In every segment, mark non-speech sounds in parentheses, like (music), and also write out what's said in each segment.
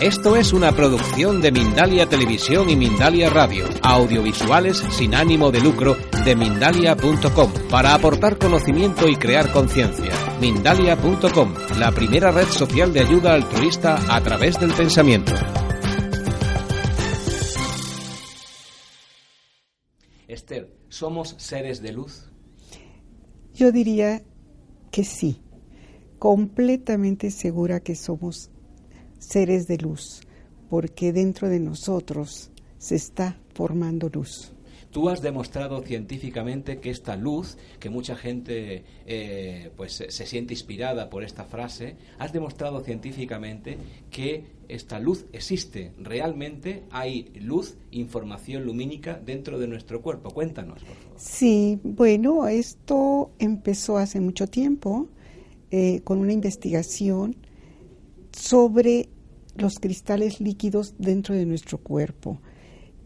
Esto es una producción de Mindalia Televisión y Mindalia Radio, audiovisuales sin ánimo de lucro de mindalia.com, para aportar conocimiento y crear conciencia. Mindalia.com, la primera red social de ayuda altruista a través del pensamiento. Esther, ¿somos seres de luz? Yo diría que sí, completamente segura que somos seres de luz, porque dentro de nosotros se está formando luz. Tú has demostrado científicamente que esta luz, que mucha gente eh, pues se siente inspirada por esta frase, has demostrado científicamente que esta luz existe. Realmente hay luz, información lumínica dentro de nuestro cuerpo. Cuéntanos, por favor. Sí, bueno, esto empezó hace mucho tiempo eh, con una investigación sobre los cristales líquidos dentro de nuestro cuerpo.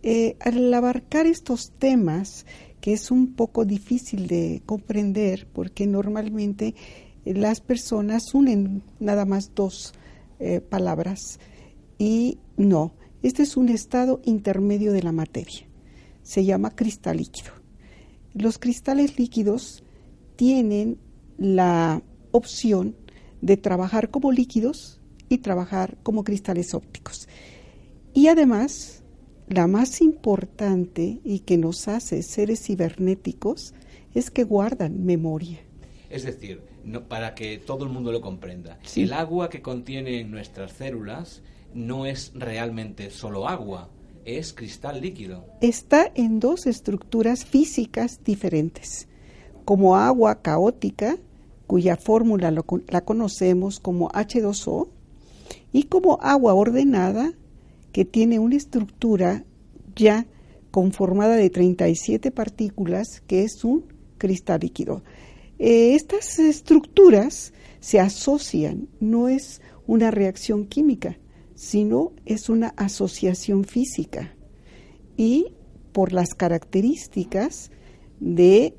Eh, al abarcar estos temas, que es un poco difícil de comprender, porque normalmente eh, las personas unen nada más dos palabras, y no, este es un estado intermedio de la materia. Se llama cristal líquido. Los cristales líquidos tienen la opción de trabajar como líquidos y trabajar como cristales ópticos. Y además, la más importante y que nos hace seres cibernéticos es que guardan memoria. Es decir, no, para que todo el mundo lo comprenda, el agua que contiene nuestras células no es realmente solo agua, es cristal líquido. Está en dos estructuras físicas diferentes, como agua caótica, cuya fórmula la conocemos como H2O, y como agua ordenada, que tiene una estructura ya conformada de 37 partículas, que es un cristal líquido. Eh, estas estructuras se asocian, no es una reacción química, sino es una asociación física. Y por las características de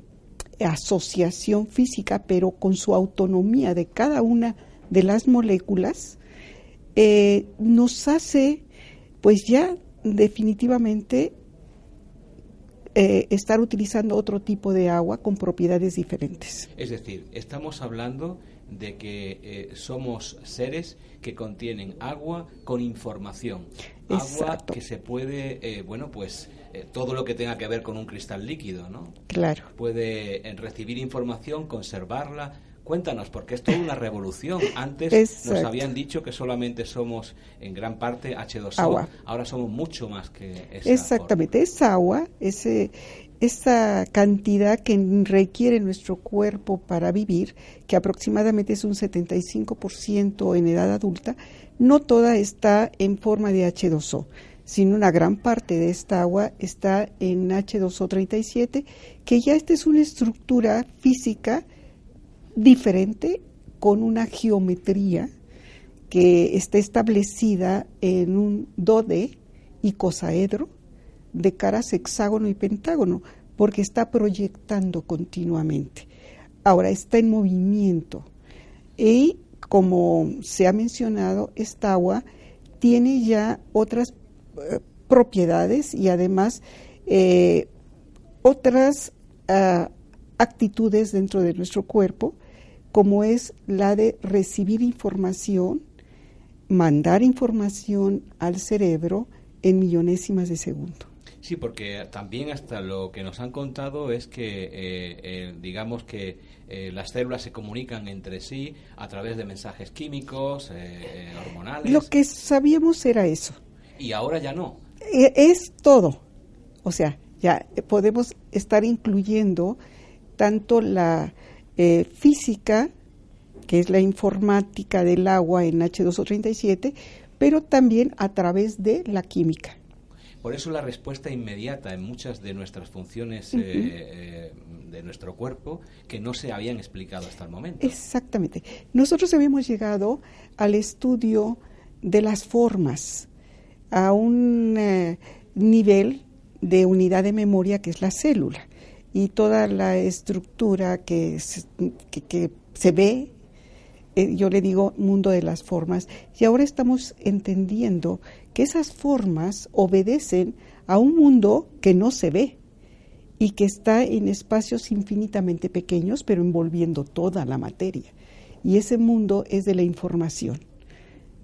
asociación física, pero con su autonomía de cada una de las moléculas, eh, nos hace, pues ya definitivamente, eh, estar utilizando otro tipo de agua con propiedades diferentes. Es decir, estamos hablando de que eh, somos seres que contienen agua con información. Agua que se puede, bueno, pues todo lo que tenga que ver con un cristal líquido, ¿no? Claro. Puede recibir información, conservarla, Cuéntanos, porque es toda una revolución. Antes nos habían dicho que solamente somos en gran parte H2O, ahora somos mucho más que esa Exactamente, es agua, ese, esa cantidad que requiere nuestro cuerpo para vivir, que aproximadamente es un 75% en edad adulta, no toda está en forma de H2O sino una gran parte de esta agua está en H2O37, que ya esta es una estructura física diferente con una geometría que está establecida en un dode icosaedro de caras hexágono y pentágono, porque está proyectando continuamente. Ahora está en movimiento y como se ha mencionado, esta agua tiene ya otras eh, propiedades y además eh, otras ah, actitudes dentro de nuestro cuerpo como es la de recibir información, mandar información al cerebro en millonésimas de segundo. Sí, porque también hasta lo que nos han contado es que, eh, eh, digamos que eh, las células se comunican entre sí a través de mensajes químicos, hormonales. Lo que sabíamos era eso. Y ahora ya no. Es todo. O sea, ya podemos estar incluyendo tanto la eh, física, que es la informática del agua en H2O37, pero también a través de la química. Por eso la respuesta inmediata en muchas de nuestras funciones eh, eh, de nuestro cuerpo que no se habían explicado hasta el momento. Exactamente. Nosotros habíamos llegado al estudio de las formas a un nivel de unidad de memoria que es la célula y toda la estructura que se, que, se ve eh, yo le digo mundo de las formas, y ahora estamos entendiendo que esas formas obedecen a un mundo que no se ve y que está en espacios infinitamente pequeños, pero envolviendo toda la materia. Y ese mundo es de la información.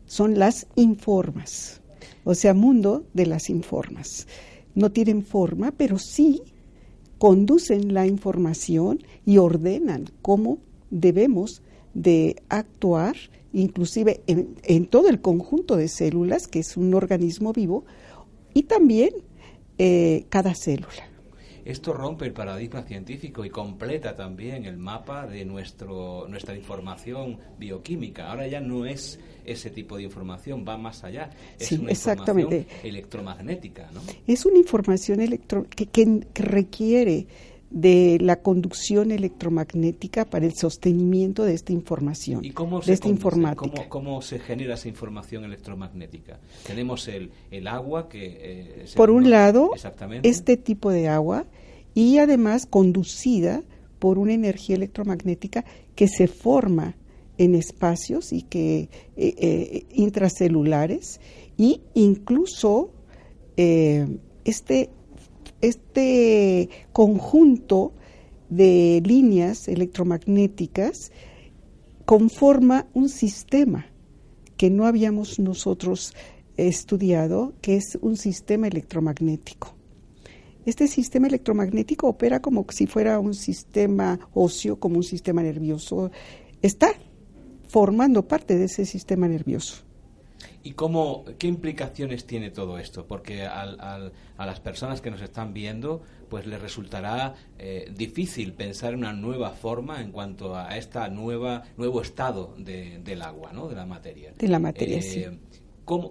Son las informas, o sea, mundo de las informas. No tienen forma, pero sí conducen la información y ordenan cómo debemos de actuar, inclusive en, todo el conjunto de células, que es un organismo vivo, y también eh, cada célula. Esto rompe el paradigma científico y completa también el mapa de nuestro, nuestra información bioquímica. Ahora ya no es ese tipo de información, va más allá. Es una información electromagnética. ¿no? Es una información electro que, que requiere de la conducción electromagnética para el sostenimiento de esta información, ¿Y cómo de esta informática. ¿cómo, se genera esa información electromagnética? Tenemos el, el agua que... Eh, por un lado, este tipo de agua y además conducida por una energía electromagnética que se forma en espacios y que eh, eh, intracelulares y incluso este este conjunto de líneas electromagnéticas conforma un sistema que no habíamos nosotros estudiado, que es un sistema electromagnético. Este sistema electromagnético opera como si fuera un sistema óseo, como un sistema nervioso. Está formando parte de ese sistema nervioso. ¿Y cómo, qué implicaciones tiene todo esto? Porque a las personas que nos están viendo, pues les resultará eh, difícil pensar en una nueva forma en cuanto a esta nueva nuevo estado del agua, ¿no? De la materia. De la materia, eh, sí.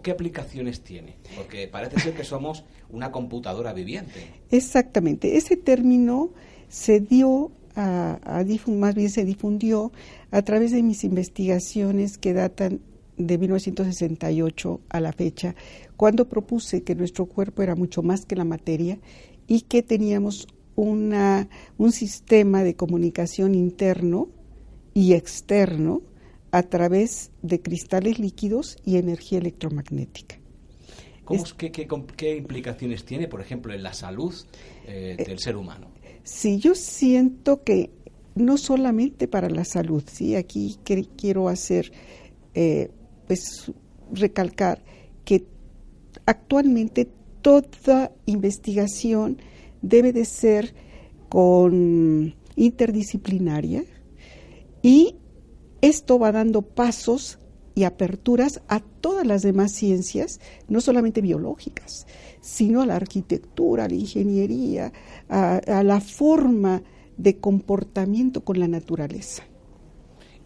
¿Qué aplicaciones tiene? Porque parece ser que somos una computadora viviente. Exactamente. Ese término se dio a, a más bien se difundió a través de mis investigaciones que datan de 1968 a la fecha, cuando propuse que nuestro cuerpo era mucho más que la materia y que teníamos una, un sistema de comunicación interno y externo a través de cristales líquidos y energía electromagnética. qué, implicaciones tiene, por ejemplo, en la salud eh, eh, del ser humano? Sí, yo siento que no solamente para la salud, sí, aquí quiero hacer eh, pues recalcar que actualmente toda investigación debe de ser con interdisciplinaria y esto va dando pasos y aperturas a todas las demás ciencias, no solamente biológicas, sino a la arquitectura, a la ingeniería, a, a la forma de comportamiento con la naturaleza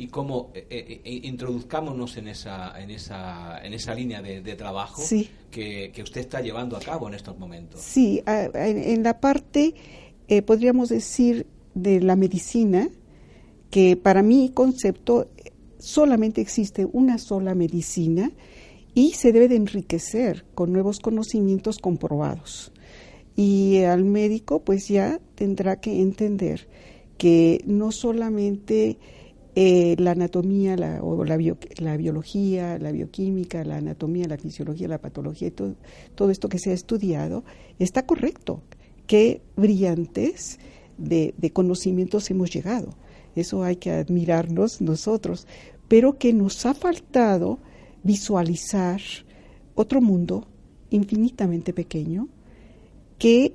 y cómo eh, eh, eh, introduzcámonos en esa, en esa, en esa línea de, trabajo que, que, usted está llevando a cabo en estos momentos. Sí, en, la parte, podríamos decir, de la medicina, que para mi concepto solamente existe una sola medicina y se debe de enriquecer con nuevos conocimientos comprobados. Y al médico pues ya tendrá que entender que no solamente eh, la anatomía la, o la, biología, la bioquímica, la anatomía, la fisiología, la patología, todo, todo esto que se ha estudiado, está correcto. Qué brillantes de conocimientos hemos llegado. Eso hay que admirarnos nosotros, pero que nos ha faltado visualizar otro mundo infinitamente pequeño que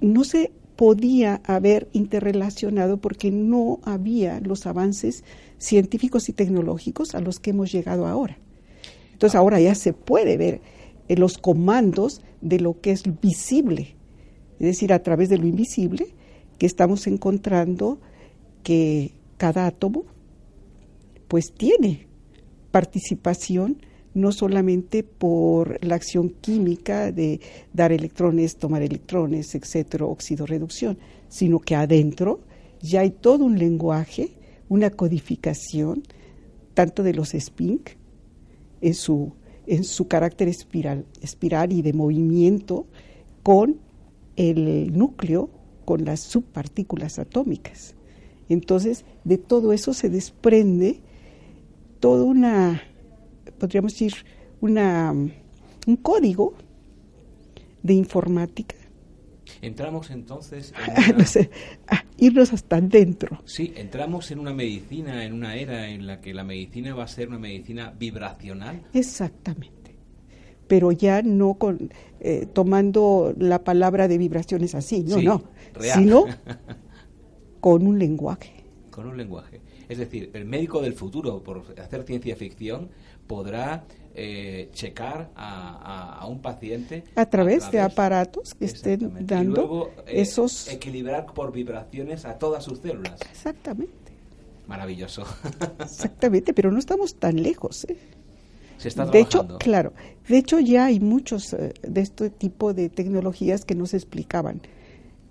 no se podía haber interrelacionado porque no había los avances científicos y tecnológicos a los que hemos llegado ahora. Entonces ahora ya se puede ver eh, los comandos de lo que es visible, es decir, a través de lo invisible, que estamos encontrando que cada átomo pues tiene participación no solamente por la acción química de dar electrones, tomar electrones, etcétera, reducción, sino que adentro ya hay todo un lenguaje, una codificación, tanto de los spin en su, en su carácter espiral, espiral y de movimiento, con el núcleo, con las subpartículas atómicas. Entonces, de todo eso se desprende todo una, podríamos decir, una, un código de informática. Entramos entonces en (laughs) irnos hasta adentro. Sí, entramos en una medicina, en una era en la que la medicina va a ser una medicina vibracional. Exactamente. Pero ya no con, eh, tomando la palabra de vibraciones así, no, no, sino (laughs) con un lenguaje. Con un lenguaje. Es decir, el médico del futuro, por hacer ciencia ficción, podrá eh, checar a, un paciente a través, de aparatos que estén dando eh, esos equilibrar por vibraciones a todas sus células. Exactamente. Maravilloso. Exactamente, pero no estamos tan lejos. ¿eh? Se está de hecho, claro, de hecho ya hay muchos de este tipo de tecnologías que no se explicaban,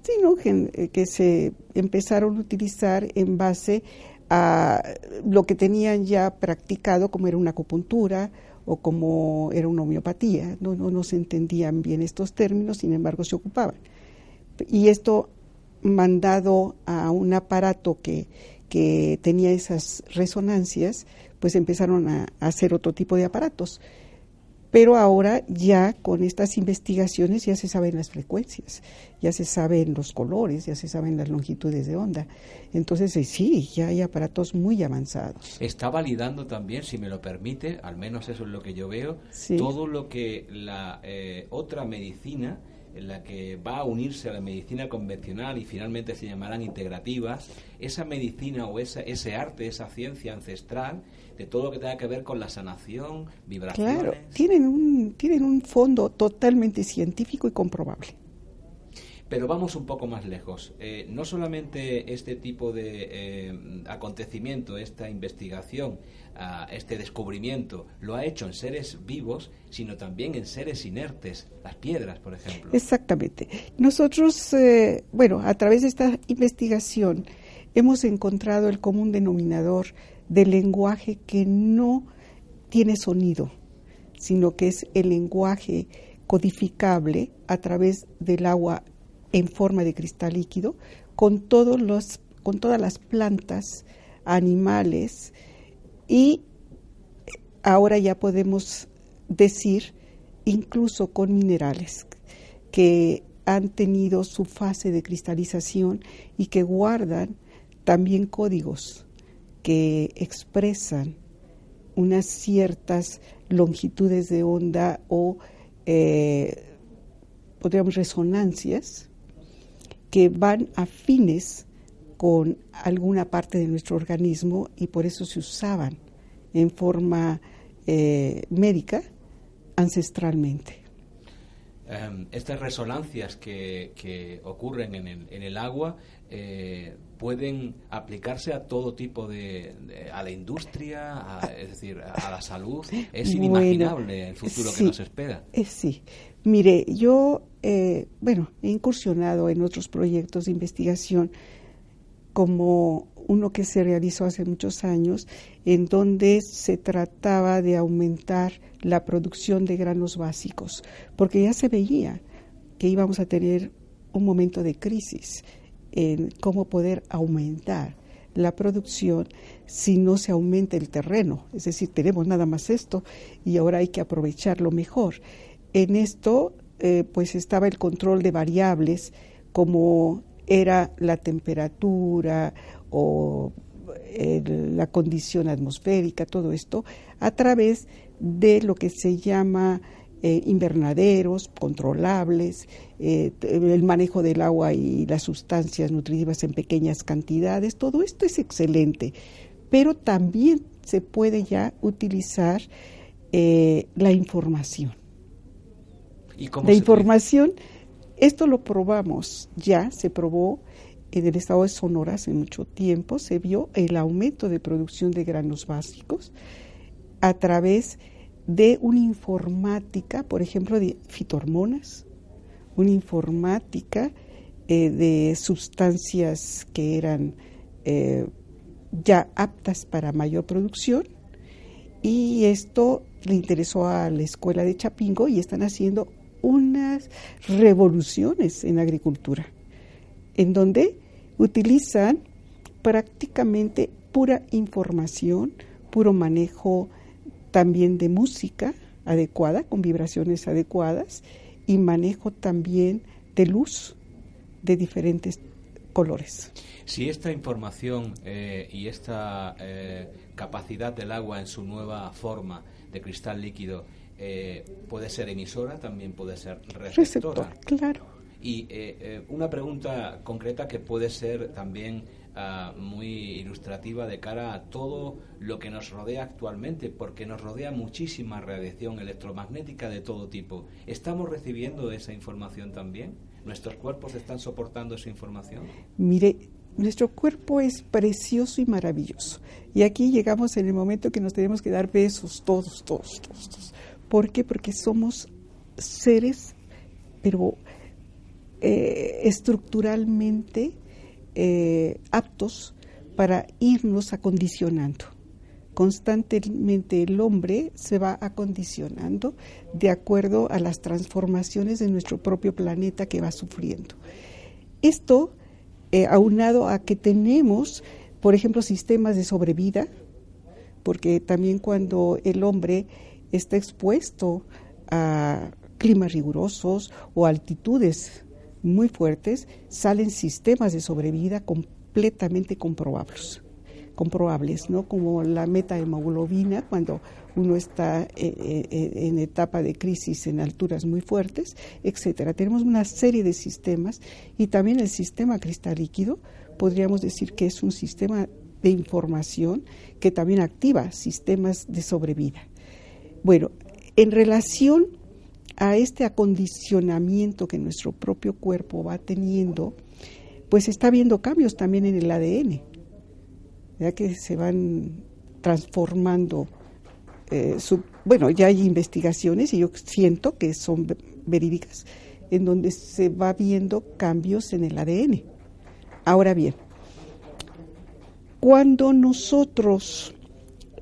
sino que, que se empezaron a utilizar en base a lo que tenían ya practicado, como era una acupuntura o como era una homeopatía. No, no, se entendían bien estos términos, sin embargo se ocupaban. Y esto mandado a un aparato que, que tenía esas resonancias, pues empezaron a hacer otro tipo de aparatos. Pero ahora ya con estas investigaciones ya se saben las frecuencias, ya se saben los colores, ya se saben las longitudes de onda. Entonces eh, sí, ya hay aparatos muy avanzados. Está validando también, si me lo permite, al menos eso es lo que yo veo, todo lo que la eh, otra medicina en la que va a unirse a la medicina convencional y finalmente se llamarán integrativas, esa medicina o esa, ese arte, esa ciencia ancestral, de todo lo que tenga que ver con la sanación, vibraciones. Claro, tienen un, tienen un fondo totalmente científico y comprobable. Pero vamos un poco más lejos. Eh, no solamente este tipo de eh, acontecimiento, esta investigación, ah, este descubrimiento, lo ha hecho en seres vivos, sino también en seres inertes, las piedras, por ejemplo. Exactamente. Nosotros, eh, bueno, a través de esta investigación hemos encontrado el común denominador del lenguaje que no tiene sonido, sino que es el lenguaje codificable a través del agua en forma de cristal líquido con todos los con todas las plantas, animales y ahora ya podemos decir incluso con minerales que han tenido su fase de cristalización y que guardan también códigos que expresan unas ciertas longitudes de onda o, eh, podríamos, resonancias que van afines con alguna parte de nuestro organismo y por eso se usaban en forma eh, médica ancestralmente. Em, estas resonancias que, que ocurren en el, en el agua eh, pueden aplicarse a todo tipo de, a la industria, es decir, a la salud. Es inimaginable el futuro que nos espera. Eh, sí, mire, yo, eh, bueno, he incursionado en otros proyectos de investigación como uno que se realizó hace muchos años, en donde se trataba de aumentar la producción de granos básicos, porque ya se veía que íbamos a tener un momento de crisis en cómo poder aumentar la producción si no se aumenta el terreno. Es decir, tenemos nada más esto y ahora hay que aprovecharlo mejor. En esto, eh, pues estaba el control de variables como era la temperatura o la condición atmosférica, todo esto, a través de lo que se llama eh, invernaderos controlables, eh, el manejo del agua y las sustancias nutritivas en pequeñas cantidades, todo esto es excelente, pero también se puede ya utilizar eh, la información. ¿Y la información, esto lo probamos ya, se probó en el estado de Sonora hace mucho tiempo, se vio el aumento de producción de granos básicos a través de una informática, por ejemplo, de fitohormonas, una informática eh, de sustancias que eran eh, ya aptas para mayor producción y esto le interesó a la escuela de Chapingo y están haciendo unas revoluciones en agricultura, en donde utilizan prácticamente pura información, puro manejo también de música adecuada, con vibraciones adecuadas, y manejo también de luz de diferentes colores. Si esta información eh, y esta eh, capacidad del agua en su nueva forma de cristal líquido eh, puede ser emisora, también puede ser receptora. claro. Y una pregunta concreta que puede ser también ah, muy ilustrativa de cara a todo lo que nos rodea actualmente, porque nos rodea muchísima radiación electromagnética de todo tipo. ¿Estamos recibiendo esa información también? ¿Nuestros cuerpos están soportando esa información? Mire, nuestro cuerpo es precioso y maravilloso. Y aquí llegamos en el momento que nos tenemos que dar besos, todos, todos, todos. ¿Por qué? Porque somos seres, pero eh, estructuralmente eh, aptos para irnos acondicionando. Constantemente el hombre se va acondicionando de acuerdo a las transformaciones de nuestro propio planeta que va sufriendo. Esto, eh, aunado a que tenemos, por ejemplo, sistemas de sobrevida, porque también cuando el hombre está expuesto a climas rigurosos o altitudes muy fuertes, salen sistemas de sobrevida completamente comprobables comprobables, ¿no? Como la metahemoglobina cuando uno está eh, eh, en etapa de crisis en alturas muy fuertes, etcétera. Tenemos una serie de sistemas y también el sistema cristal líquido podríamos decir que es un sistema de información que también activa sistemas de sobrevida. Bueno, en relación a este acondicionamiento que nuestro propio cuerpo va teniendo, pues está habiendo cambios también en el ADN ya que se van transformando. Eh, bueno, ya hay investigaciones y yo siento que son verídicas en donde se va viendo cambios en el ADN. Ahora bien, cuando nosotros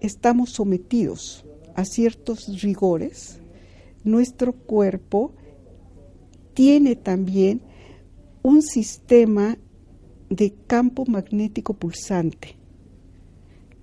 estamos sometidos a ciertos rigores, nuestro cuerpo tiene también un sistema de campo magnético pulsante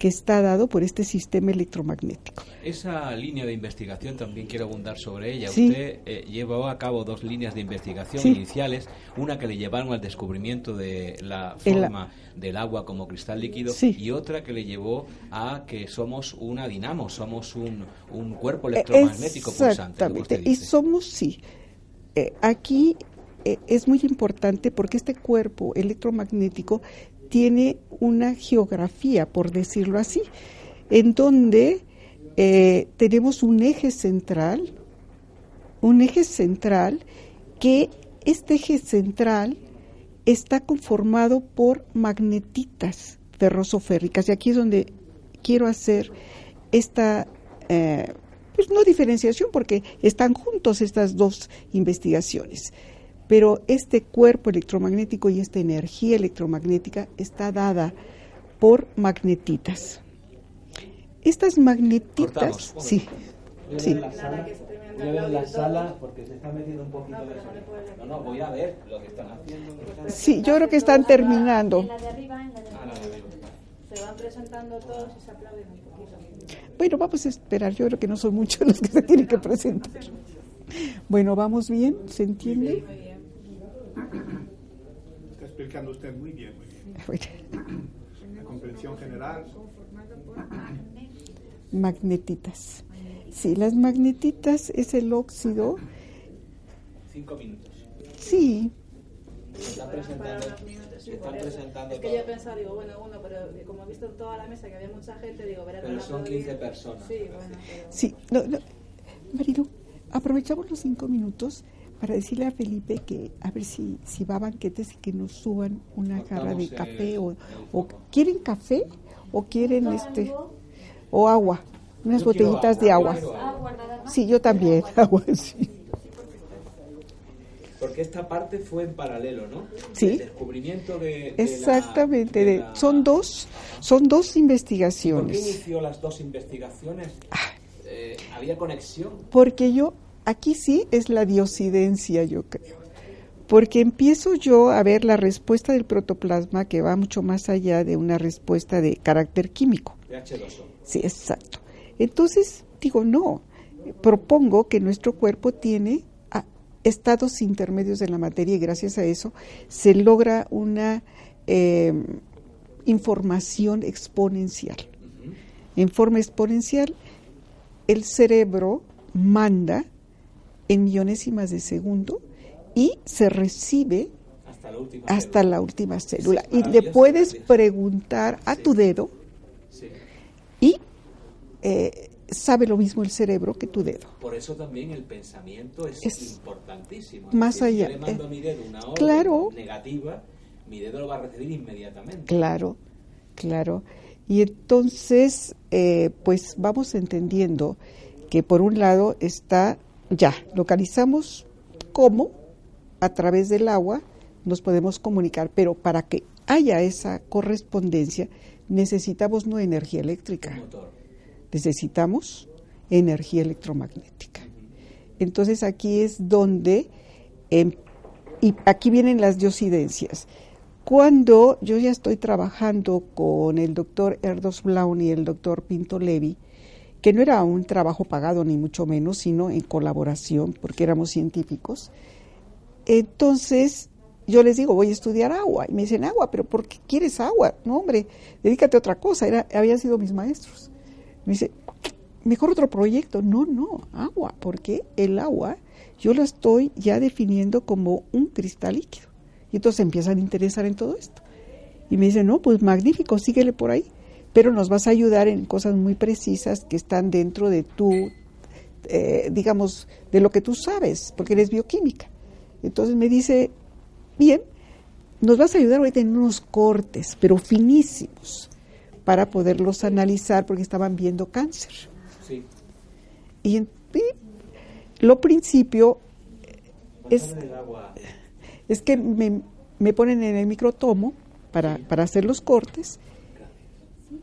que está dado por este sistema electromagnético. Esa línea de investigación también quiero abundar sobre ella. Usted eh, llevó a cabo dos líneas de investigación iniciales, una que le llevaron al descubrimiento de la forma del agua como cristal líquido y otra que le llevó a que somos una dinamo, somos un, un cuerpo electromagnético pulsante. Y somos, sí. Eh, aquí eh, es muy importante porque este cuerpo electromagnético tiene una geografía, por decirlo así, en donde eh, tenemos un eje central, un eje central que este eje central está conformado por magnetitas ferrosoférricas. Y aquí es donde quiero hacer esta, eh, pues no diferenciación, porque están juntos estas dos investigaciones pero este cuerpo electromagnético y esta energía electromagnética está dada por magnetitas. Estas magnetitas, sí, sí. Voy a ver la sala porque se está metiendo un poquito de No, no, voy a ver lo que están haciendo. Sí, yo creo que están terminando. En la de arriba, en la de arriba. Se van presentando todos y se aplauden un poquito. Bueno, vamos a esperar. Yo creo que no son muchos los que se tienen que presentar. Bueno, ¿vamos bien? ¿Se entiende? Está explicando usted muy bien, (laughs) muy bien. La comprensión general. Magnetitas. Sí, las magnetitas es el óxido. Cinco minutos. Sí. Están presentando, están presentando es que yo he pensado, digo, bueno, uno, pero como he visto en toda la mesa que había mucha gente, digo, verá Pero son 15 personas. Sí, bueno. Sí, no, no. Marilu, aprovechamos los cinco minutos para decirle a Felipe que a ver si, si va a banquetes y que nos suban una jarra de café o, o, quieren café o quieren este o agua, unas botellitas de agua. Sí, yo también, agua, sí. Porque esta parte fue en paralelo, ¿no? Sí. El descubrimiento de, Exactamente, de son dos son dos investigaciones. ¿Por qué inició las dos investigaciones? Ah. Eh, ¿Había conexión? Porque yo aquí sí es la diosidencia, yo creo. Porque empiezo yo a ver la respuesta del protoplasma que va mucho más allá de una respuesta de carácter químico. pH2O. Sí, exacto. Entonces, digo, no, propongo que nuestro cuerpo tiene ah, estados intermedios de la materia y gracias a eso se logra una em, información exponencial. En forma exponencial, el cerebro manda en millonésimas de segundo y se recibe hasta la última, célula. y le puedes preguntar a tu dedo y eh, sabe lo mismo el cerebro que tu dedo. Por eso también el pensamiento es, importantísimo. Más allá. Si le mando a mi dedo una orden claro, negativa, mi dedo lo va a recibir inmediatamente. Claro, claro. Y entonces, eh, pues vamos entendiendo que por un lado está, ya, localizamos cómo a través del agua nos podemos comunicar, pero para que haya esa correspondencia necesitamos no energía eléctrica, necesitamos energía electromagnética. Entonces aquí es donde, em, y aquí vienen las diosidencias. Cuando yo ya estoy trabajando con el doctor Erdos Blaun y el doctor Pinto Levi, que no era un trabajo pagado ni mucho menos, sino en colaboración, porque éramos científicos, entonces yo les digo, voy a estudiar agua. Y me dicen, agua, pero ¿por qué quieres agua? No, hombre, dedícate a otra cosa. Era, habían sido mis maestros. Me dice, mejor otro proyecto. No, no, agua, porque el agua yo lo estoy ya definiendo como un cristal líquido. Y entonces empiezan a interesar en todo esto. Y me dicen, no, pues magnífico, síguele por ahí. Pero nos vas a ayudar en cosas muy precisas que están dentro de tu, eh, digamos, de lo que tú sabes, porque eres bioquímica. Entonces me dice, bien, nos vas a ayudar ahorita en unos cortes, pero finísimos, para poderlos analizar porque estaban viendo cáncer. Sí. Y, lo principio es, es que me, me, ponen en el microtomo para, para hacer los cortes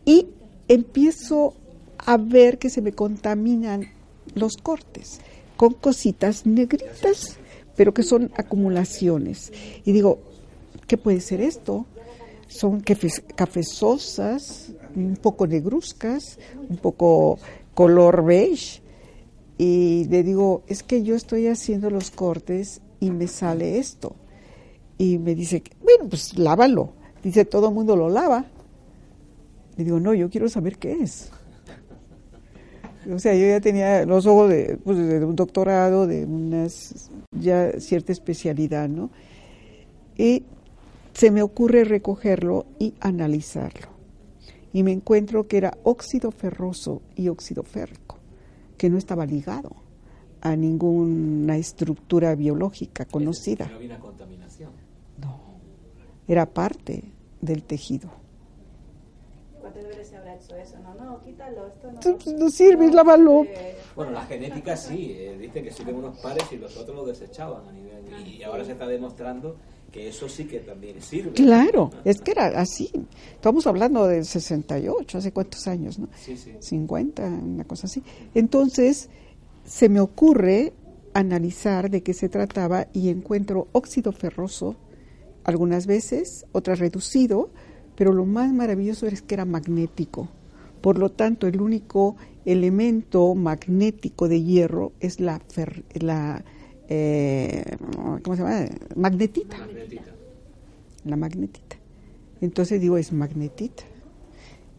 y empiezo a ver que se me contaminan los cortes con cositas negritas pero que son acumulaciones. Y digo, ¿qué puede ser esto? Son cafezosas, un poco negruzcas, un poco color beige. Y le digo, es que yo estoy haciendo los cortes y me sale esto. Y me dice, bueno, pues lávalo. Dice, todo el mundo lo lava. Le digo, no, yo quiero saber qué es. O sea, yo ya tenía los ojos de, pues, de un doctorado, de una ya cierta especialidad, ¿no? Y se me ocurre recogerlo y analizarlo. Y me encuentro que era óxido ferroso y óxido férrico, que no estaba ligado a ninguna estructura biológica conocida. No había contaminación. No, era parte del tejido eso, no, no, quítalo, esto no. No sirve, lávalo. Bueno, la genética sí, eh, dice que sirven unos pares y los otros lo desechaban a nivel. Y ahora se está demostrando que eso sí que también sirve. Claro, es que era así. Estamos hablando del 68, hace cuántos años, ¿no? Sí, sí. 50, una cosa así. Entonces, se me ocurre analizar de qué se trataba y encuentro óxido ferroso algunas veces, otras reducido, pero lo más maravilloso es que era magnético. Por lo tanto, el único elemento magnético de hierro es la, la eh, ¿cómo se llama? Magnetita. La magnetita. Entonces digo, es magnetita.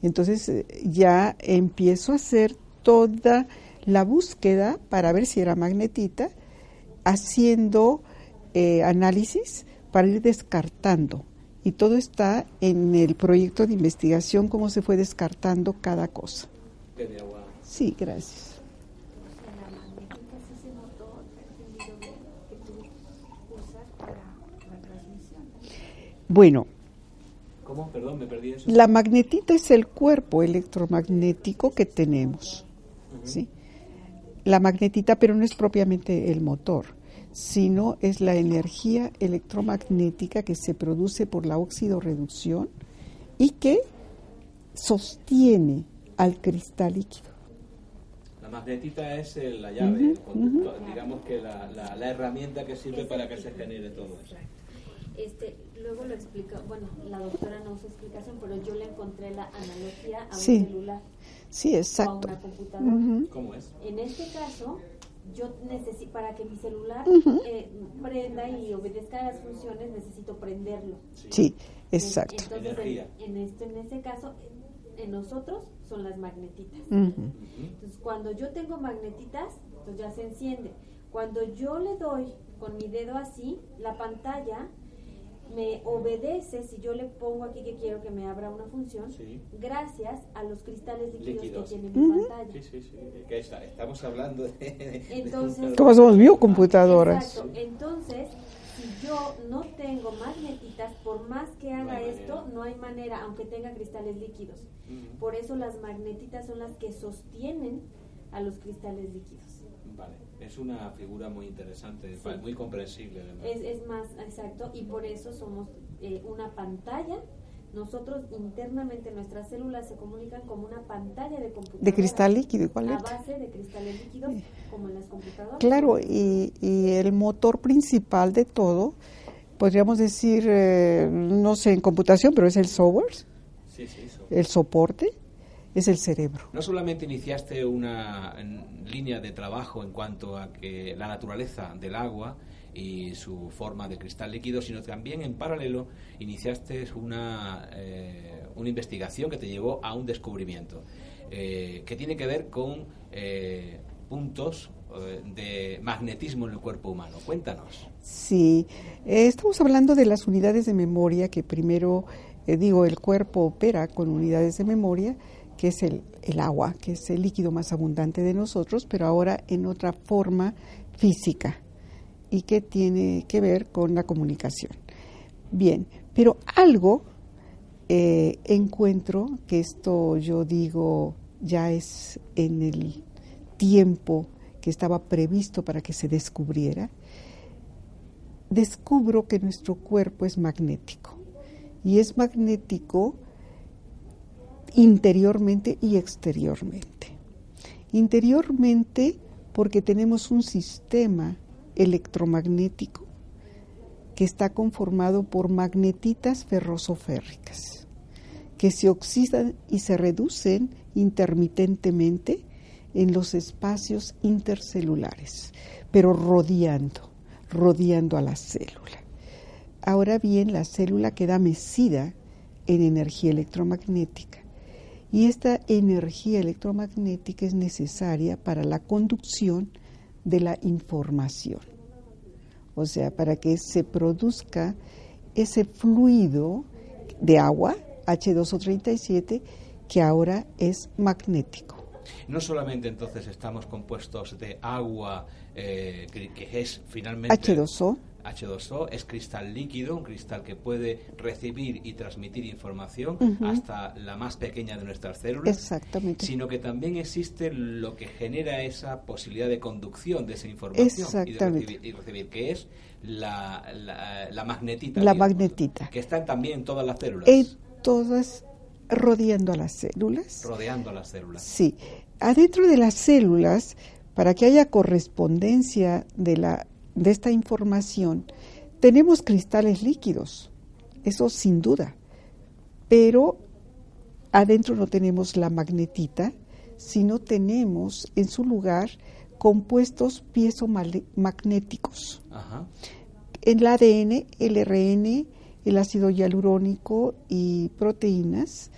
Entonces eh, ya empiezo a hacer toda la búsqueda para ver si era magnetita, haciendo eh, análisis para ir descartando y todo está en el proyecto de investigación, cómo se fue descartando cada cosa. Sí, gracias. Bueno, ¿Cómo? Perdón, me perdí eso. la magnetita es el cuerpo electromagnético que tenemos. ¿sí? La magnetita, pero no es propiamente el motor sino es la energía electromagnética que se produce por la oxidorreducción y que sostiene al cristal líquido. La magnetita es la llave, digamos que la, herramienta que sirve para que se genere todo eso. Este, luego lo explica, bueno, la doctora no usa explicación, pero yo le encontré la analogía a Sí. un celular Sí, o a exacto. una computadora. Ujú. ¿Cómo es? En este caso, yo necesito, para que mi celular eh, prenda y obedezca las funciones, necesito prenderlo. Sí, exacto. Entonces, en, en este, en este caso, en nosotros son las magnetitas. Entonces, cuando yo tengo magnetitas, pues ya se enciende. Cuando yo le doy con mi dedo así, la pantalla me obedece si yo le pongo aquí que quiero que me abra una función, Sí. gracias a los cristales líquidos, Líquidos. que tiene mi pantalla. Sí, sí, sí. que está- estamos hablando de... Entonces- Como somos biocomputadoras. Exacto. Entonces, si yo no tengo magnetitas, por más que haga esto, manera. no hay manera, aunque tenga cristales líquidos. Por eso las magnetitas son las que sostienen a los cristales líquidos. Vale, es una figura muy interesante, Sí. muy comprensible. además. Es, es más exacto y por eso somos eh, una pantalla. Nosotros internamente nuestras células se comunican como una pantalla de computadora. De cristal líquido, A igualmente. base de cristales líquidos, como en las computadoras. Claro, y, y el motor principal de todo, podríamos decir, eh, no sé en computación, pero es el software, Sí, sí, eso. el soporte, es el cerebro. No solamente iniciaste una línea de trabajo en cuanto a que la naturaleza del agua y su forma de cristal líquido, sino también en paralelo iniciaste una, eh, una investigación que te llevó a un descubrimiento eh, que tiene que ver con eh, puntos de magnetismo en el cuerpo humano. Cuéntanos. Sí, estamos hablando de las unidades de memoria que primero, eh, digo, el cuerpo opera con unidades de memoria, que es el, el agua, que es el líquido más abundante de nosotros, pero ahora en otra forma física y que tiene que ver con la comunicación. Bien, pero algo eh, encuentro, que esto yo digo ya es en el tiempo que estaba previsto para que se descubriera, descubro que nuestro cuerpo es magnético y es magnético interiormente y exteriormente. Interiormente porque tenemos un sistema electromagnético que está conformado por magnetitas ferrosoférricas que se oxidan y se reducen intermitentemente en los espacios intercelulares, pero rodeando, rodeando a la célula. Ahora bien, la célula queda mecida en energía electromagnética y esta energía electromagnética es necesaria para la conducción de la información. O sea, para que se produzca ese fluido de agua, H2O37, que ahora es magnético. No solamente entonces estamos compuestos de agua, eh, que, que es finalmente... H2O, H2O es cristal líquido, un cristal que puede recibir y transmitir información hasta la más pequeña de nuestras células, exactamente. sino que también existe lo que genera esa posibilidad de conducción de esa información y, de recibir, y recibir, que es la, la, la magnetita. La digamos, magnetita. Que está también en todas las células, En todas rodeando a las células. rodeando a las células. Sí, adentro de las células, para que haya correspondencia de, la, de esta información, tenemos cristales líquidos, eso sin duda, pero adentro no tenemos la magnetita, sino tenemos en su lugar compuestos piezomagnéticos Ajá. el ADN, el RN, el ácido hialurónico y proteínas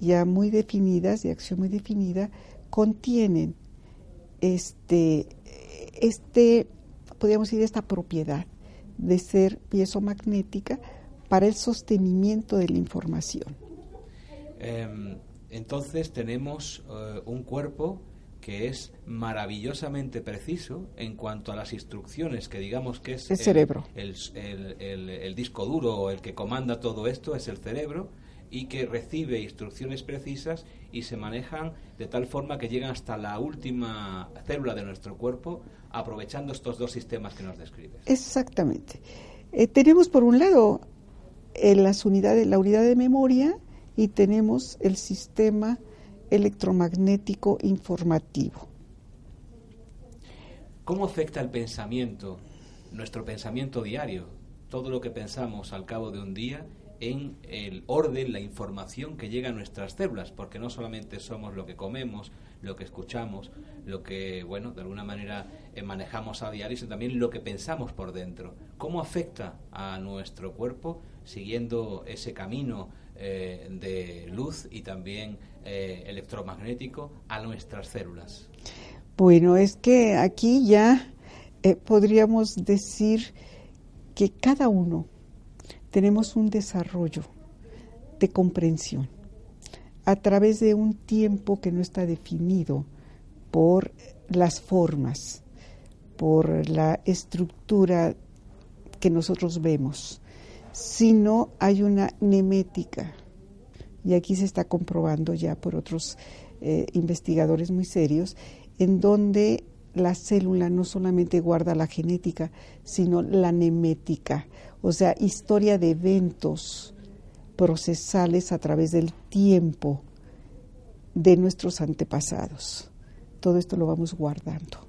ya muy definidas, de acción muy definida, contienen este, este, podríamos decir, esta propiedad de ser piezomagnética para el sostenimiento de la información. Em, entonces tenemos eh, un cuerpo que es maravillosamente preciso en cuanto a las instrucciones que digamos que es El cerebro. el, el- el- el disco duro o el que comanda todo esto es el cerebro y que recibe instrucciones precisas y se manejan de tal forma que llegan hasta la última célula de nuestro cuerpo aprovechando estos dos sistemas que nos describes. Exactamente. Eh, tenemos por un lado eh, las unidades, la unidad de memoria y tenemos el sistema electromagnético informativo. ¿Cómo afecta el pensamiento, nuestro pensamiento diario, todo lo que pensamos al cabo de un día en el orden, la información que llega a nuestras células, porque no solamente somos lo que comemos, lo que escuchamos, lo que, bueno, de alguna manera eh, manejamos a diario, sino también lo que pensamos por dentro. ¿Cómo afecta a nuestro cuerpo siguiendo ese camino eh, de luz y también eh, electromagnético a nuestras células? Bueno, es que aquí ya podríamos decir que cada uno tenemos un desarrollo de comprensión a través de un tiempo que no está definido por las formas, por la estructura que nosotros vemos, sino hay una nemética. Y aquí se está comprobando ya por otros eh, investigadores muy serios, en donde la célula no solamente guarda la genética, sino la nemética, o sea, historia de eventos procesales a través del tiempo de nuestros antepasados. Todo esto lo vamos guardando.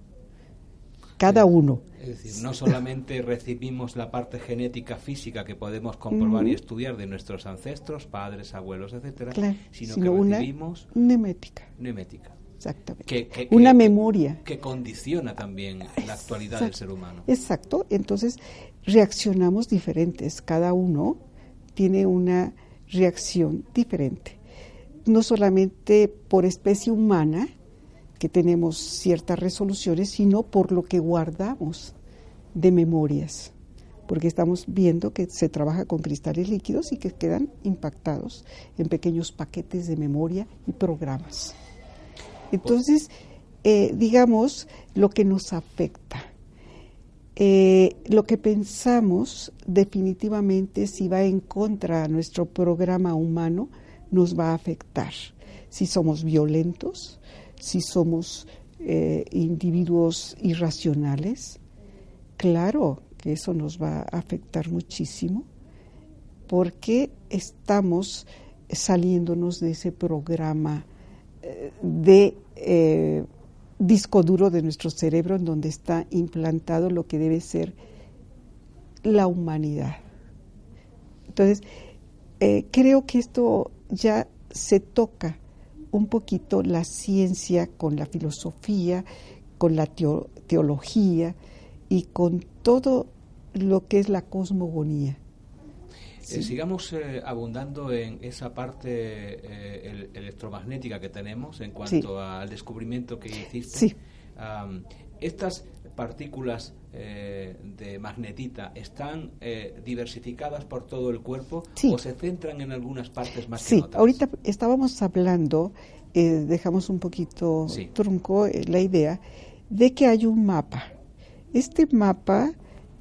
Cada uno. Es decir, no solamente (laughs) recibimos la parte genética física que podemos comprobar y estudiar de nuestros ancestros, padres, abuelos, etcétera, sino, que recibimos una nemética. Nemética. Exactamente. una memoria. Que condiciona también la actualidad del ser humano. Exacto. Entonces, reaccionamos diferentes. Cada uno tiene una reacción diferente. No solamente por especie humana, que tenemos ciertas resoluciones, sino por lo que guardamos de memorias. Porque estamos viendo que se trabaja con cristales líquidos y que quedan impactados en pequeños paquetes de memoria y programas. Entonces, eh, digamos, lo que nos afecta. Eh, lo que pensamos definitivamente si va en contra de nuestro programa humano nos va a afectar. Si somos violentos, si somos eh, individuos irracionales, claro que eso nos va a afectar muchísimo porque estamos saliéndonos de ese programa de eh, disco duro de nuestro cerebro en donde está implantado lo que debe ser la humanidad. Entonces, eh, creo que esto ya se toca un poquito la ciencia con la filosofía, con la teología y con todo lo que es la cosmogonía. Eh, sigamos eh, abundando en esa parte eh, electromagnética que tenemos en cuanto al descubrimiento que hiciste. estas partículas de magnetita están diversificadas por todo el cuerpo o se centran en algunas partes más sí. que otras? ahorita estábamos hablando, dejamos un poquito trunco la idea de que hay un mapa. Este mapa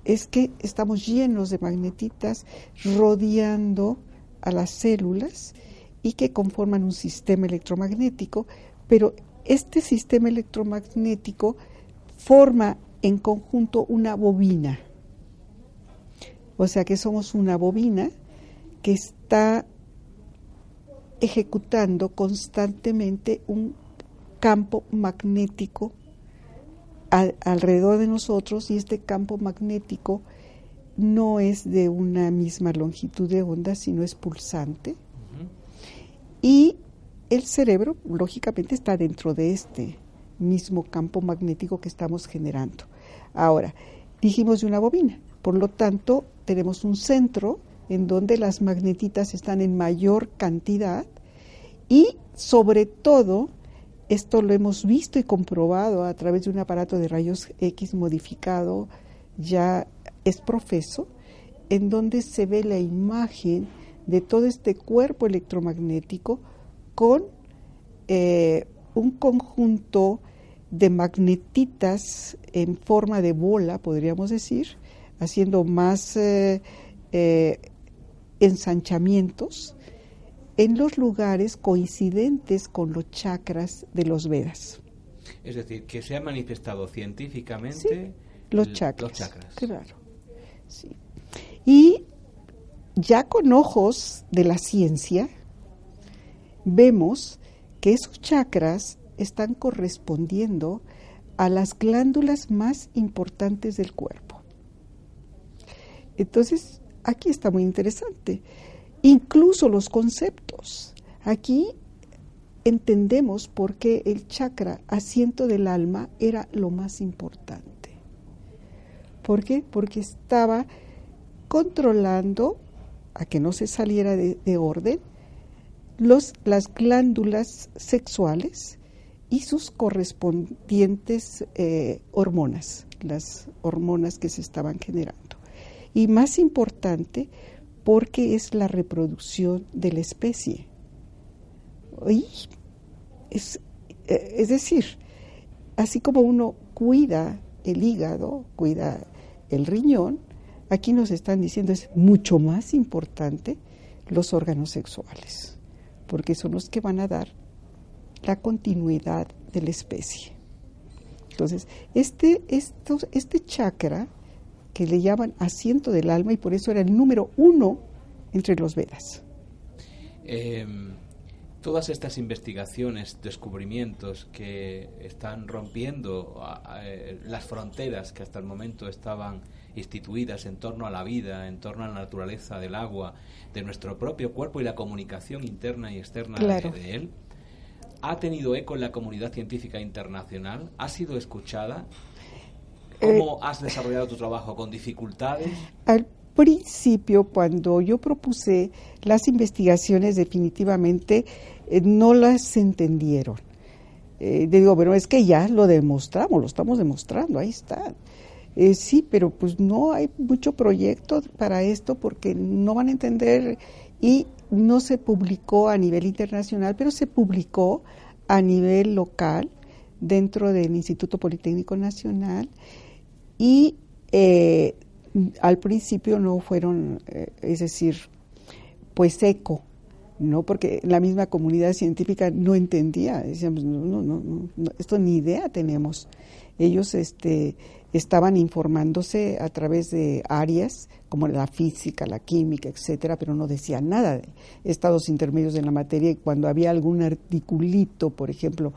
es que estamos llenos de magnetitas rodeando a las células y que conforman un sistema electromagnético, pero este sistema electromagnético forma en conjunto una bobina. O sea que somos una bobina que está ejecutando constantemente un campo magnético alrededor de nosotros y este campo magnético no es de una misma longitud de onda, sino es pulsante. Y el cerebro, lógicamente, está dentro de este mismo campo magnético que estamos generando. Ahora, dijimos de una bobina, por lo tanto, tenemos un centro en donde las magnetitas están en mayor cantidad y sobre todo esto lo hemos visto y comprobado a través de un aparato de rayos X modificado, ya es profeso, en donde se ve la imagen de todo este cuerpo electromagnético con eh, un conjunto de magnetitas en forma de bola, podríamos decir, haciendo más eh, eh, ensanchamientos en los lugares coincidentes con los chakras de los Vedas. Es decir, que se ha manifestado científicamente los, chakras, Claro. Sí. Y ya con ojos de la ciencia vemos que esos chakras están correspondiendo a las glándulas más importantes del cuerpo. Entonces, aquí está muy interesante. Incluso los conceptos. Aquí entendemos por qué el chakra, asiento del alma, era lo más importante. ¿Por qué? Porque estaba controlando a que no se saliera de, orden los, las glándulas sexuales y sus correspondientes eh, hormonas, las hormonas que se estaban generando. Y más importante, porque es la reproducción de la especie. es, eh, es decir, así como uno cuida el hígado, cuida el riñón, aquí nos están diciendo es mucho más importante los órganos sexuales, porque son los que van a dar la continuidad de la especie. Entonces, este, este chakra que le llaman asiento del alma y por eso era el número uno entre los Vedas. Em, todas estas investigaciones, descubrimientos que están rompiendo eh, las fronteras que hasta el momento estaban instituidas en torno a la vida, en torno a la naturaleza del agua, de nuestro propio cuerpo y la comunicación interna y externa de, él, ha tenido eco en la comunidad científica internacional, ha sido escuchada, ¿Cómo eh, has desarrollado tu trabajo? ¿Con dificultades? Al principio, cuando yo propuse las investigaciones, definitivamente eh, no las entendieron. Eh, digo, pero es que ya lo demostramos, lo estamos demostrando, ahí está. Eh, sí, pero pues no hay mucho proyecto para esto porque no van a entender y no se publicó a nivel internacional, pero se publicó a nivel local dentro del Instituto Politécnico Nacional y eh, al principio no fueron, eh, es decir, pues eco, ¿no? Porque la misma comunidad científica no entendía, decíamos, no, no, no, no, esto ni idea tenemos. Ellos este, estaban informándose a través de áreas como la física, la química, etcétera, pero no decían nada de estados intermedios en la materia y cuando había algún articulito, por ejemplo,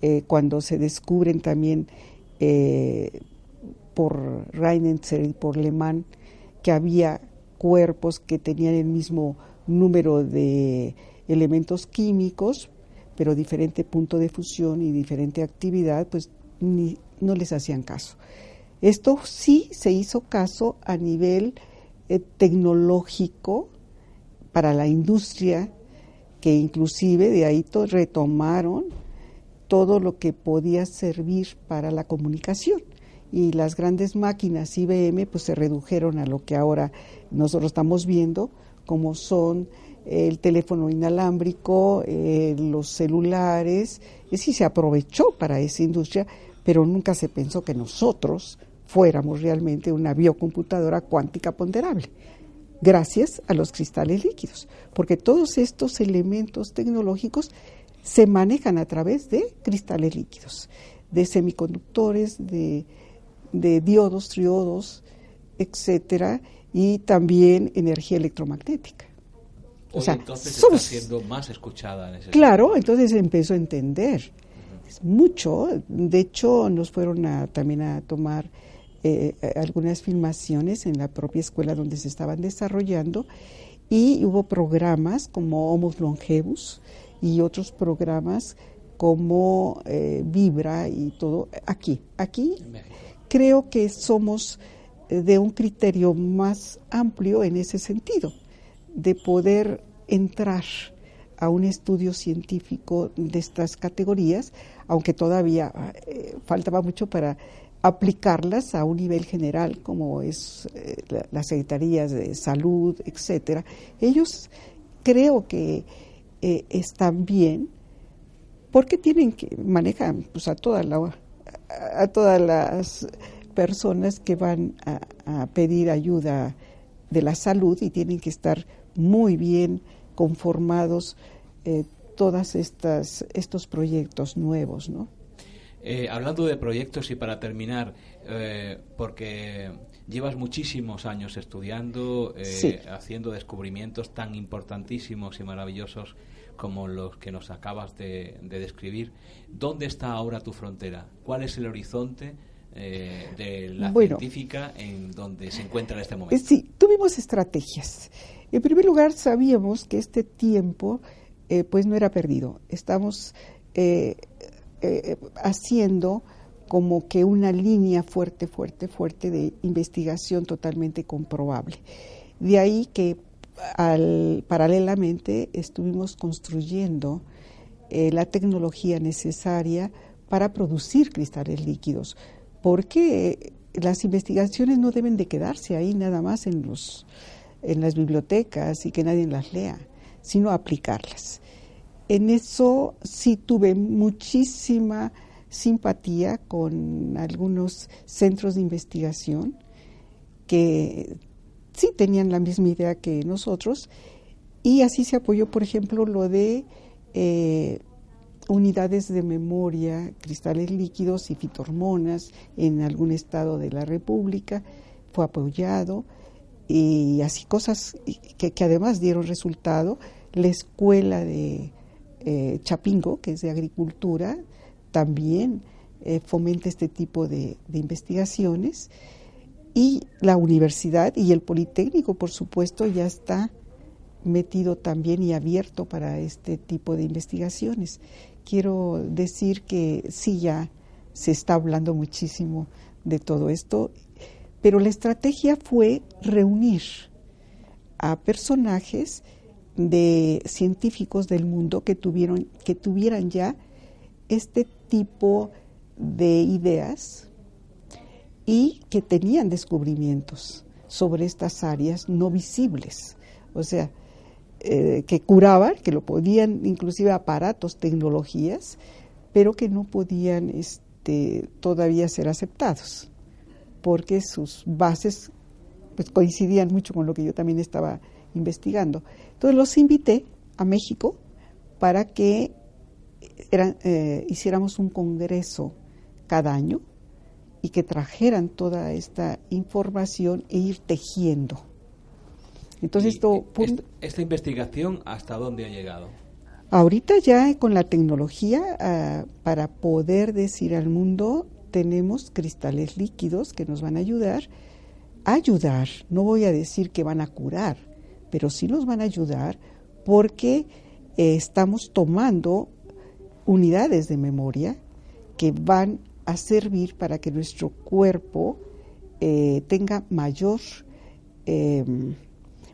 eh, cuando se descubren también eh, por Reinenzer y por Lehmann que había cuerpos que tenían el mismo número de elementos químicos, pero diferente punto de fusión y diferente actividad, pues ni, no les hacían caso. Esto sí se hizo caso a nivel eh, tecnológico para la industria, que inclusive de ahí retomaron todo lo que podía servir para la comunicación y las grandes máquinas IBM pues se redujeron a lo que ahora nosotros estamos viendo, como son el teléfono inalámbrico, eh, los celulares, es decir, se aprovechó para esa industria, pero nunca se pensó que nosotros fuéramos realmente una biocomputadora cuántica ponderable, gracias a los cristales líquidos, porque todos estos elementos tecnológicos se manejan a través de cristales líquidos, de semiconductores, de de diodos, triodos, etcétera, y también energía electromagnética. o sea, entonces está siendo más escuchada en ese Claro, entonces empezó a entender mucho. De hecho, nos fueron a, también a tomar eh, algunas filmaciones en la propia escuela donde se estaban desarrollando y hubo programas como Homos Longevus y otros programas como eh, Vibra y todo aquí, aquí creo que somos eh, de un criterio más amplio en ese sentido, de poder entrar a un estudio científico de estas categorías, aunque todavía eh, faltaba mucho para aplicarlas a un nivel general, como es eh, las secretarías de salud, etcétera. Ellos creo que están bien porque tienen que manejan pues a toda la a todas las personas que van a, pedir ayuda de la salud y tienen que estar muy bien conformados eh, todos estos proyectos nuevos, ¿no? Eh, hablando de proyectos y para terminar, eh, porque llevas muchísimos años estudiando, haciendo descubrimientos tan importantísimos y maravillosos como los que nos acabas de, describir, ¿dónde está ahora tu frontera? ¿Cuál es el horizonte eh, de la Bueno. científica en donde se encuentra en este momento. Eh, Sí, tuvimos estrategias. En primer lugar, sabíamos que este tiempo eh, pues no era perdido. Estamos eh, haciendo como que una línea fuerte, fuerte, fuerte de investigación totalmente comprobable. De ahí que al- paralelamente estuvimos construyendo eh, la tecnología necesaria para producir cristales líquidos, porque las investigaciones no deben de quedarse ahí nada más en los en las bibliotecas y que nadie las lea, sino aplicarlas. En eso sí tuve muchísima simpatía con algunos centros de investigación que sí tenían la misma idea que nosotros y así se apoyó, por ejemplo, lo de eh, unidades de memoria, cristales líquidos y fitohormonas en algún estado de la República, fue apoyado y así cosas que, además dieron resultado. La escuela de eh, Chapingo, que es de agricultura, también eh, fomenta este tipo de investigaciones y la universidad y el Politécnico, por supuesto, ya está metido también y abierto para este tipo de investigaciones. Quiero decir que sí, ya se está hablando muchísimo de todo esto, pero la estrategia fue reunir a personajes de científicos del mundo que tuvieron que tuvieran ya este tipo de ideas y que tenían descubrimientos sobre estas áreas no visibles, o sea, eh, que curaban, que lo podían, inclusive aparatos, tecnologías, pero que no podían este, todavía ser aceptados, porque sus bases pues, coincidían mucho con lo que yo también estaba investigando. Entonces los invité a México para que eran, eh, hiciéramos un congreso cada año y que trajeran toda esta información e ir tejiendo. Entonces, esto, esta, esta investigación, ¿hasta dónde ha llegado? ahorita ya con la tecnología, ah, para poder decir al mundo, tenemos cristales líquidos que nos van a ayudar a ayudar. No voy a decir que van a curar, pero sí nos van a ayudar porque eh, estamos tomando unidades de memoria que van a servir para que nuestro cuerpo eh, tenga mayor, eh,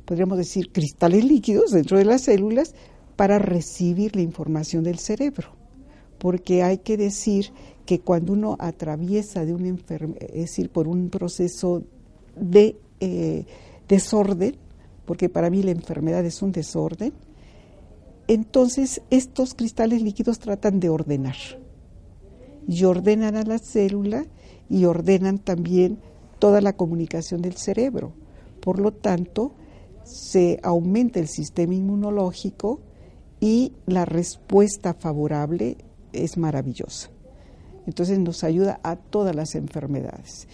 podríamos decir, cristales líquidos dentro de las células para recibir la información del cerebro. Porque hay que decir que cuando uno atraviesa de una enfermedad, es decir, por un proceso de eh, desorden, porque para mí la enfermedad es un desorden, entonces estos cristales líquidos tratan de ordenar. Y ordenan a la célula y ordenan también toda la comunicación del cerebro. Por lo tanto, se aumenta el sistema inmunológico y la respuesta favorable es maravillosa. Entonces nos ayuda a todas las enfermedades.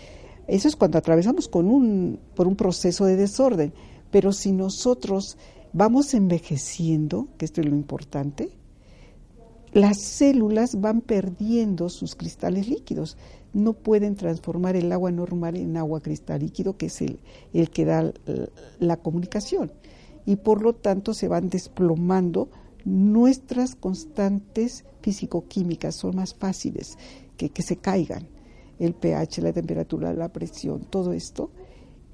Eso es cuando atravesamos con un, por un proceso de desorden. Pero si nosotros vamos envejeciendo, que esto es lo importante, las células van perdiendo sus cristales líquidos. No pueden transformar el agua normal en agua cristal líquido, que es el, el que da la comunicación. Y por lo tanto se van desplomando nuestras constantes físico-químicas, son más fáciles que, que se caigan. El pH, la temperatura, la presión, todo esto.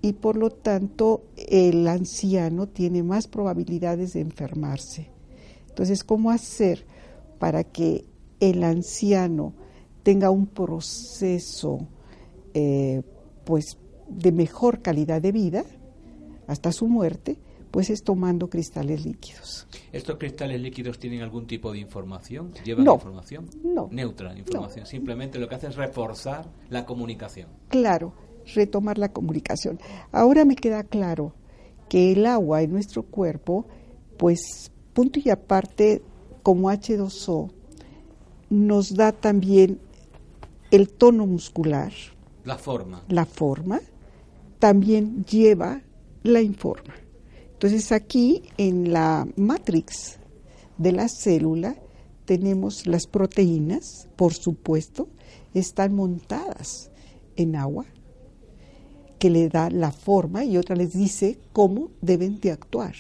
Y por lo tanto el anciano tiene más probabilidades de enfermarse. Entonces, ¿cómo hacer para que el anciano tenga un proceso eh, pues de mejor calidad de vida hasta su muerte? Pues es tomando cristales líquidos. ¿Estos cristales líquidos tienen algún tipo de información? ¿Llevan No. información? No. Neutra información. Simplemente lo que hace es reforzar la comunicación. Claro, retomar la comunicación. Ahora me queda claro que el agua en nuestro cuerpo, pues punto y aparte, como H2O, nos da también el tono muscular, La forma. la forma, también lleva la informa. Entonces aquí en la matrix de la célula tenemos las proteínas, por supuesto, están montadas en agua, que le da la forma y otra les dice cómo deben de actuar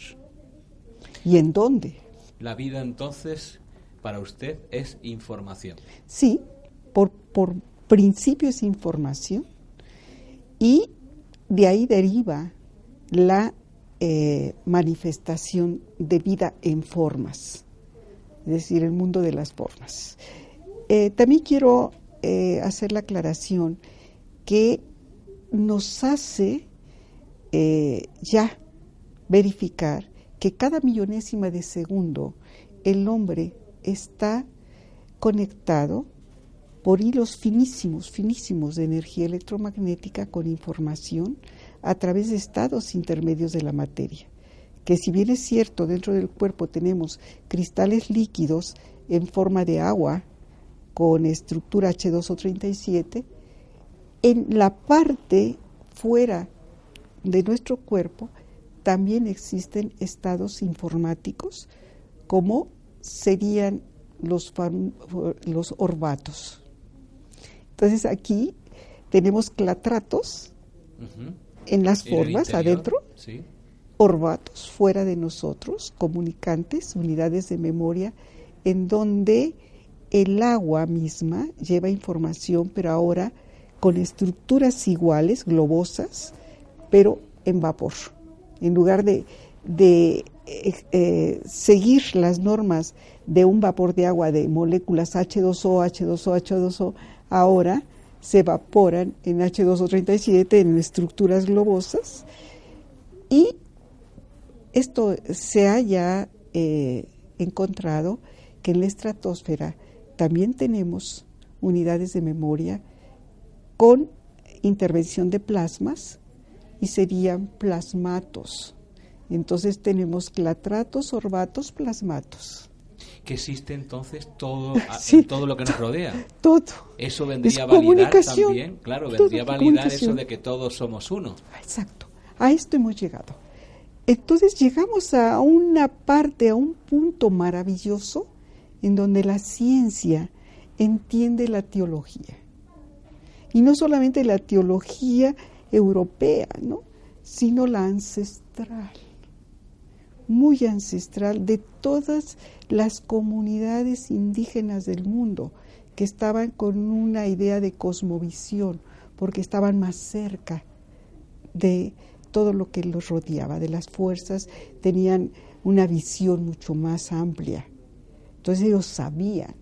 y en dónde. La vida entonces para usted es información. Sí, por, por principio es información y de ahí deriva la eh, manifestación de vida en formas, es decir, el mundo de las formas. Eh, también quiero eh, hacer la aclaración que nos hace ya verificar que cada millonésima de segundo el hombre está conectado por hilos finísimos, finísimos de energía electromagnética con información a través de estados intermedios de la materia. Que si bien es cierto, dentro del cuerpo tenemos cristales líquidos en forma de agua con estructura H2O37, en la parte fuera de nuestro cuerpo también existen estados informáticos como serían los, los orbatos. Entonces aquí tenemos clatratos en las formas adentro, orbatos fuera de nosotros, comunicantes, unidades de memoria, en donde el agua misma lleva información, pero ahora con estructuras iguales, globosas, pero en vapor. En lugar de, eh, eh, seguir las normas de un vapor de agua de moléculas H2O, H2O, H2O, ahora se evaporan en H2O37 en estructuras globosas. Y esto se haya eh, encontrado que en la estratosfera también tenemos unidades de memoria con intervención de plasmas y serían plasmatos. Entonces tenemos clatratos, orbatos, plasmatos que existe entonces todo, (laughs) todo lo que nos rodea. Todo. Eso vendría a validar también, claro, vendría a validar eso de que todos somos uno. Exacto. A esto hemos llegado. Entonces llegamos a una parte, a un punto maravilloso en donde la ciencia entiende la teología. Y no solamente la teología europea, ¿no? sino la ancestral muy ancestral de todas las comunidades indígenas del mundo que estaban con una idea de cosmovisión, porque estaban más cerca de todo lo que los rodeaba, de las fuerzas, tenían una visión mucho más amplia. Entonces ellos sabían,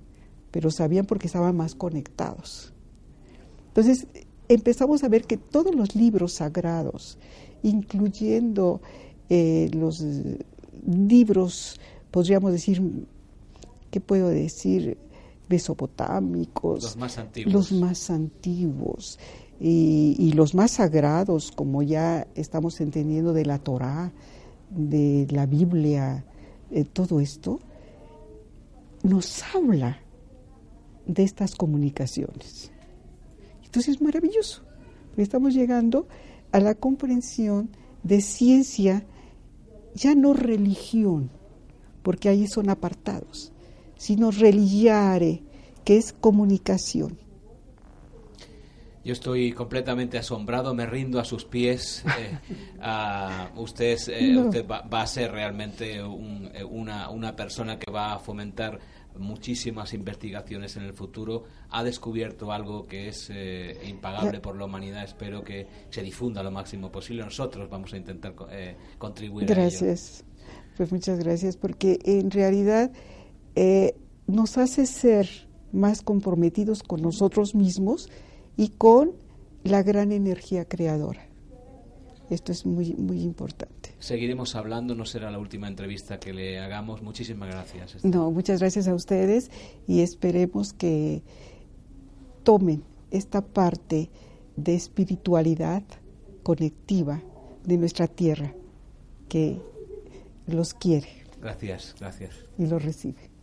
pero sabían porque estaban más conectados. Entonces empezamos a ver que todos los libros sagrados, incluyendo eh, los libros, podríamos decir, ¿qué puedo decir? Mesopotámicos, los más antiguos, los más antiguos y, los más sagrados, como ya estamos entendiendo de la Torá, de la Biblia, eh, todo esto, nos habla de estas comunicaciones. Entonces es maravilloso, estamos llegando a la comprensión de ciencia ya no religión, porque ahí son apartados, sino religiare, que es comunicación. Yo estoy completamente asombrado, me rindo a sus pies. (laughs) Eh, usted, eh, usted va, a ser realmente eh, una, una persona que va a fomentar muchísimas investigaciones en el futuro, ha descubierto algo que es eh, impagable por la humanidad. Espero que se difunda lo máximo posible. Nosotros vamos a intentar eh, contribuir. Gracias. Pues muchas gracias, porque en realidad eh, nos hace ser más comprometidos con nosotros mismos y con la gran energía creadora. Esto es muy, muy importante. Seguiremos hablando, no será la última entrevista que le hagamos. Muchísimas gracias. No, muchas gracias a ustedes y esperemos que tomen esta parte de espiritualidad conectiva de nuestra tierra que los quiere. Gracias, gracias. Y los recibe.